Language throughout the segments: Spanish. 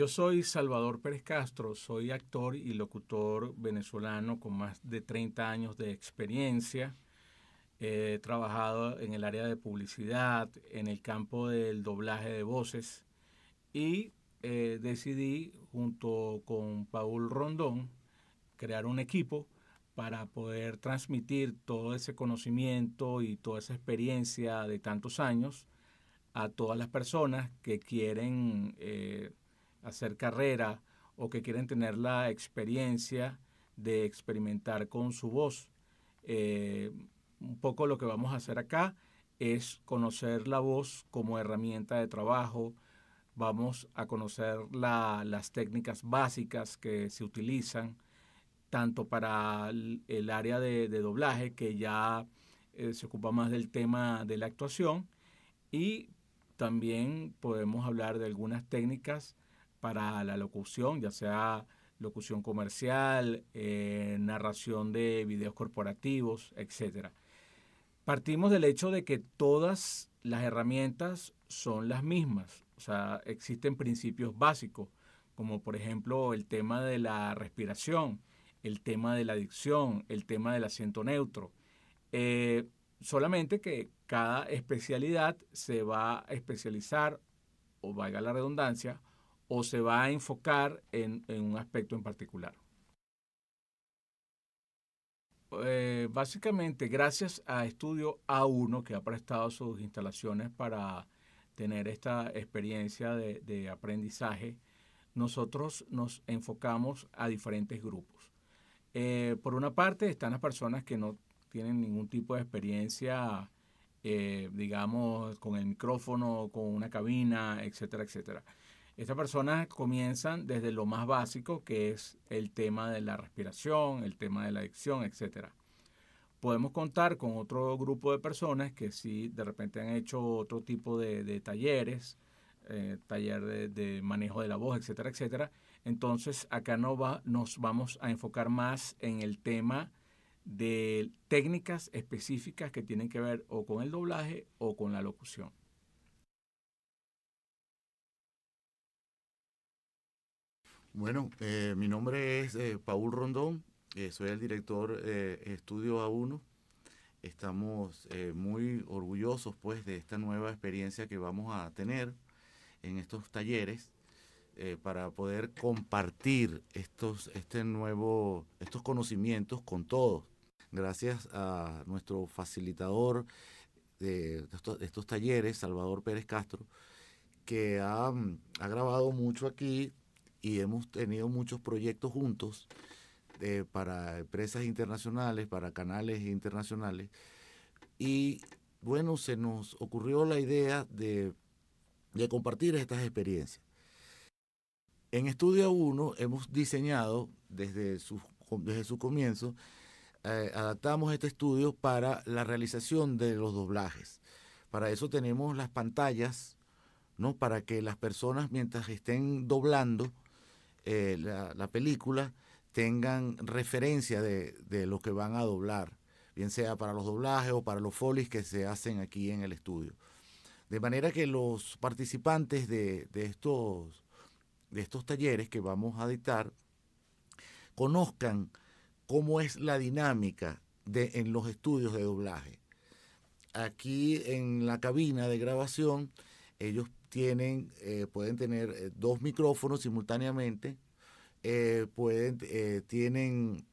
yo soy Salvador Pérez Castro, soy actor y locutor venezolano con más de 30 años de experiencia. He trabajado en el área de publicidad, en el campo del doblaje de voces y eh, decidí junto con Paul Rondón crear un equipo para poder transmitir todo ese conocimiento y toda esa experiencia de tantos años a todas las personas que quieren eh, hacer carrera o que quieren tener la experiencia de experimentar con su voz. Eh, un poco lo que vamos a hacer acá es conocer la voz como herramienta de trabajo, vamos a conocer las técnicas básicas que se utilizan, tanto para el, área de, doblaje, que ya eh, se ocupa más del tema de la actuación, y también podemos hablar de algunas técnicas para la locución, ya sea locución comercial, eh, narración de videos corporativos, etcétera. Partimos del hecho de que todas las herramientas son las mismas, o sea, existen principios básicos, como por ejemplo el tema de la respiración, el tema de la dicción, el tema del acento neutro. Eh, solamente que cada especialidad se va a especializar, o valga la redundancia, o se va a enfocar en un aspecto en particular. Eh, básicamente, gracias a Estudio A1, que ha prestado sus instalaciones para tener esta experiencia de, aprendizaje, nosotros nos enfocamos a diferentes grupos. Eh, por una parte están las personas que no tienen ningún tipo de experiencia, eh, digamos, con el micrófono, con una cabina, etcétera, etcétera. Estas personas comienzan desde lo más básico, que es el tema de la respiración, el tema de la adicción, etc. Podemos contar con otro grupo de personas que sí de repente han hecho otro tipo de, talleres, eh, taller de, manejo de la voz, etcétera, etcétera. Entonces acá no va, nos vamos a enfocar más en el tema de técnicas específicas que tienen que ver o con el doblaje o con la locución. Bueno, eh, mi nombre es eh, Paul Rondón, eh, soy el director de Estudio A1. Estamos muy orgullosos pues de esta nueva experiencia que vamos a tener en estos talleres para poder compartir estos, este nuevo, estos conocimientos con todos. Gracias a nuestro facilitador de estos, talleres, Salvador Pérez Castro, que ha, ha grabado mucho aquí y hemos tenido muchos proyectos juntos eh, para empresas internacionales, para canales internacionales. Y bueno, se nos ocurrió la idea de, compartir estas experiencias. En Estudio 1 hemos diseñado desde su, desde su comienzo, eh, adaptamos este estudio para la realización de los doblajes. Para eso tenemos las pantallas, ¿no? Para que las personas mientras estén doblando eh, la, película tengan referencia de, lo que van a doblar, bien sea para los doblajes o para los folies que se hacen aquí en el estudio. De manera que los participantes de, estos, de estos talleres que vamos a dictar conozcan cómo es la dinámica de, en los estudios de doblaje. Aquí en la cabina de grabación, ellos tienen, eh, pueden tener eh, dos micrófonos simultáneamente, eh, pueden, tienen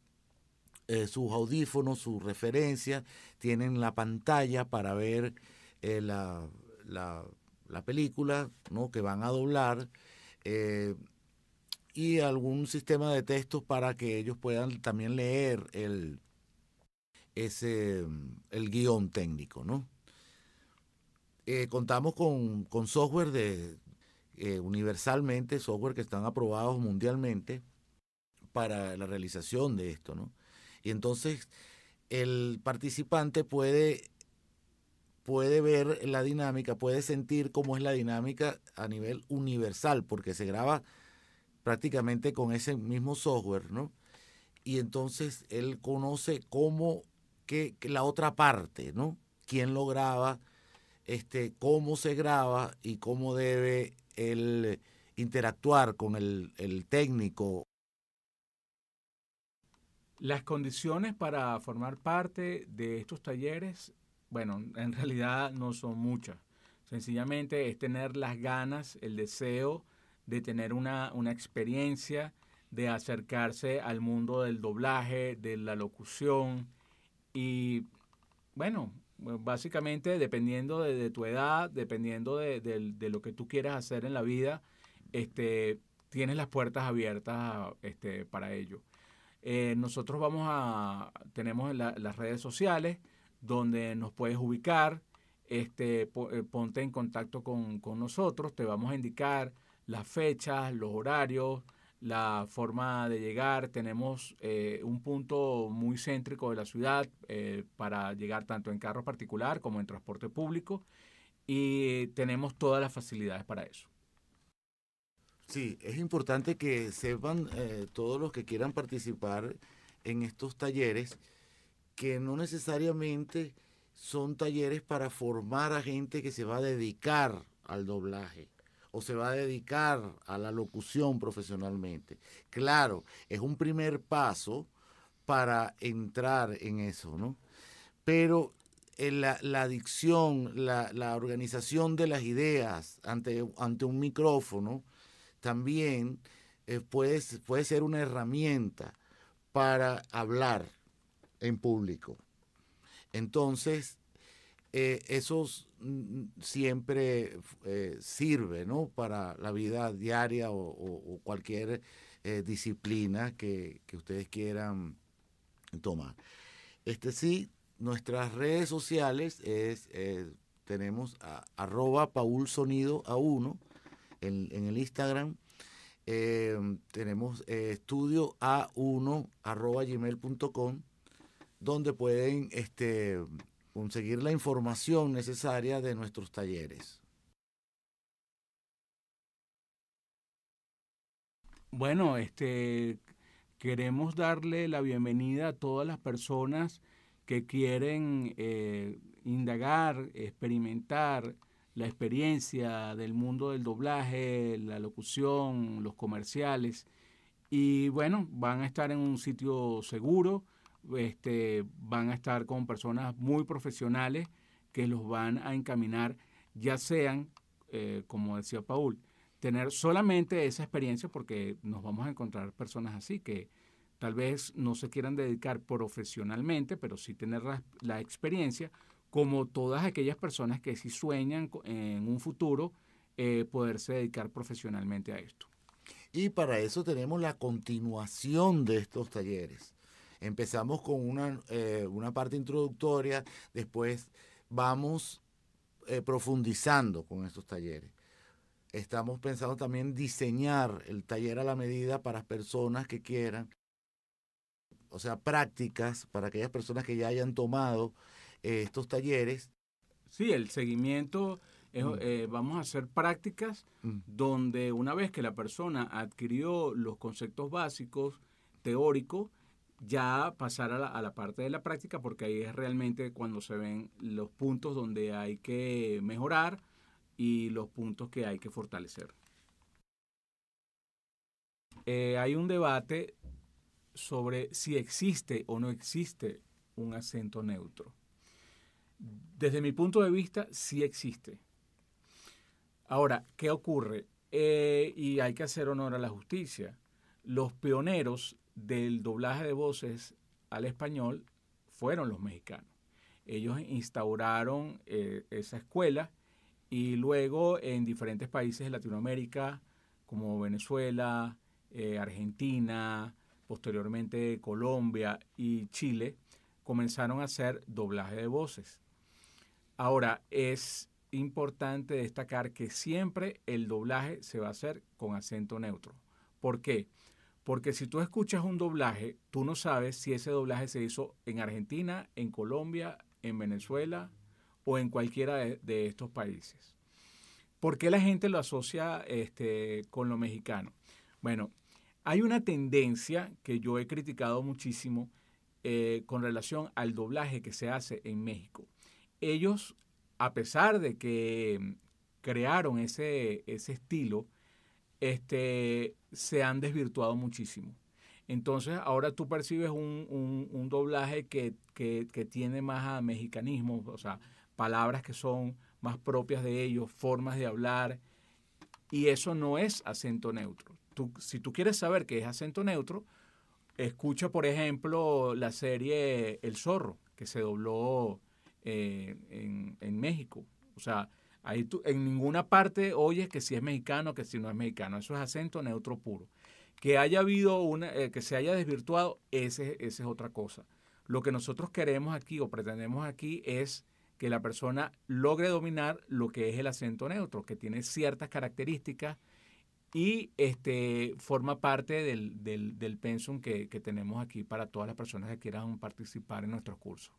sus audífonos, su referencia, tienen la pantalla para ver la, la, película ¿no? que van a doblar y algún sistema de textos para que ellos puedan también leer el, ese, el guion técnico, ¿no? Eh, contamos con, software de eh, universalmente, software que están aprobados mundialmente para la realización de esto, ¿no? Y entonces el participante puede, puede ver la dinámica, puede sentir cómo es la dinámica a nivel universal, porque se graba prácticamente con ese mismo software, ¿no? Y entonces él conoce cómo, que la otra parte, ¿no? Quién lo graba, este, cómo se graba y cómo debe él interactuar con el, el técnico. Las condiciones para formar parte de estos talleres, bueno, en realidad no son muchas. Sencillamente es tener las ganas, el deseo de tener una, una experiencia, de acercarse al mundo del doblaje, de la locución y bueno, básicamente dependiendo de, tu edad, dependiendo de, lo que tú quieras hacer en la vida, este, tienes las puertas abiertas este, para ello. Eh, nosotros vamos a, tenemos las redes sociales donde nos puedes ubicar, este, eh, ponte en contacto con, con nosotros, te vamos a indicar las fechas, los horarios, la forma de llegar. Tenemos eh, un punto muy céntrico de la ciudad eh, para llegar tanto en carro particular como en transporte público y tenemos todas las facilidades para eso. Sí, es importante que sepan eh, todos los que quieran participar en estos talleres que no necesariamente son talleres para formar a gente que se va a dedicar al doblaje o se va a dedicar a la locución profesionalmente. Claro, es un primer paso para entrar en eso, ¿no? Pero en la, la, adicción, la, la, organización de las ideas ante, ante un micrófono, también eh, puede, puede ser una herramienta para hablar en público. Entonces, eh, eso mm, siempre eh, sirve ¿no? para la vida diaria o, cualquier eh, disciplina que, ustedes quieran tomar. Este sí, nuestras redes sociales es, tenemos a, arroba Paul Sonido a uno en, el Instagram. tenemos estudio a1 arroba gmail.com donde pueden este, conseguir la información necesaria de nuestros talleres. Bueno, este queremos darle la bienvenida a todas las personas que quieren eh, indagar, experimentar la experiencia del mundo del doblaje, la locución, los comerciales. Y bueno, van a estar en un sitio seguro, este, van a estar con personas muy profesionales que los van a encaminar, ya sean, eh, como decía Paul, tener solamente esa experiencia, porque nos vamos a encontrar personas así que tal vez no se quieran dedicar profesionalmente, pero sí tener la, experiencia, como todas aquellas personas que sí sueñan en un futuro eh, poderse dedicar profesionalmente a esto. Y para eso tenemos la continuación de estos talleres. Empezamos con una, eh, una parte introductoria, después vamos eh, profundizando con estos talleres. Estamos pensando también diseñar el taller a la medida para personas que quieran, o sea, prácticas para aquellas personas que ya hayan tomado eh, estos talleres. Sí, el seguimiento, mm. vamos a hacer prácticas mm. donde una vez que la persona adquirió los conceptos básicos, teóricos, ya pasar a la, parte de la práctica porque ahí es realmente cuando se ven los puntos donde hay que mejorar y los puntos que hay que fortalecer. Eh, hay un debate sobre si existe o no existe un acento neutro. Desde mi punto de vista, sí existe. Ahora, ¿qué ocurre? Eh, y hay que hacer honor a la justicia. Los pioneros del doblaje de voces al español fueron los mexicanos. Ellos instauraron eh, esa escuela y luego en diferentes países de Latinoamérica, como Venezuela, eh, Argentina, posteriormente Colombia y Chile, comenzaron a hacer doblaje de voces. Ahora, es importante destacar que siempre el doblaje se va a hacer con acento neutro. ¿Por qué? Porque si tú escuchas un doblaje, tú no sabes si ese doblaje se hizo en Argentina, en Colombia, en Venezuela o en cualquiera de, estos países. ¿Por qué la gente lo asocia este, con lo mexicano? Bueno, hay una tendencia que yo he criticado muchísimo eh, con relación al doblaje que se hace en México. Ellos, a pesar de que crearon ese, ese estilo, este, se han desvirtuado muchísimo. Entonces ahora tú percibes un, doblaje que, tiene más a mexicanismo, o sea, palabras que son más propias de ellos, formas de hablar, y eso no es acento neutro. Tú, si tú quieres saber qué es acento neutro, escucha, por ejemplo, la serie El Zorro, que se dobló eh, en, en México. O sea, Ahí tú, en ninguna parte oyes que si es mexicano, que si no es mexicano. Eso es acento neutro puro. Que haya habido una, eh, que se haya desvirtuado, ese, esa es otra cosa. Lo que nosotros queremos aquí o pretendemos aquí es que la persona logre dominar lo que es el acento neutro, que tiene ciertas características y este, forma parte del pensum que, que tenemos aquí para todas las personas que quieran participar en nuestros cursos.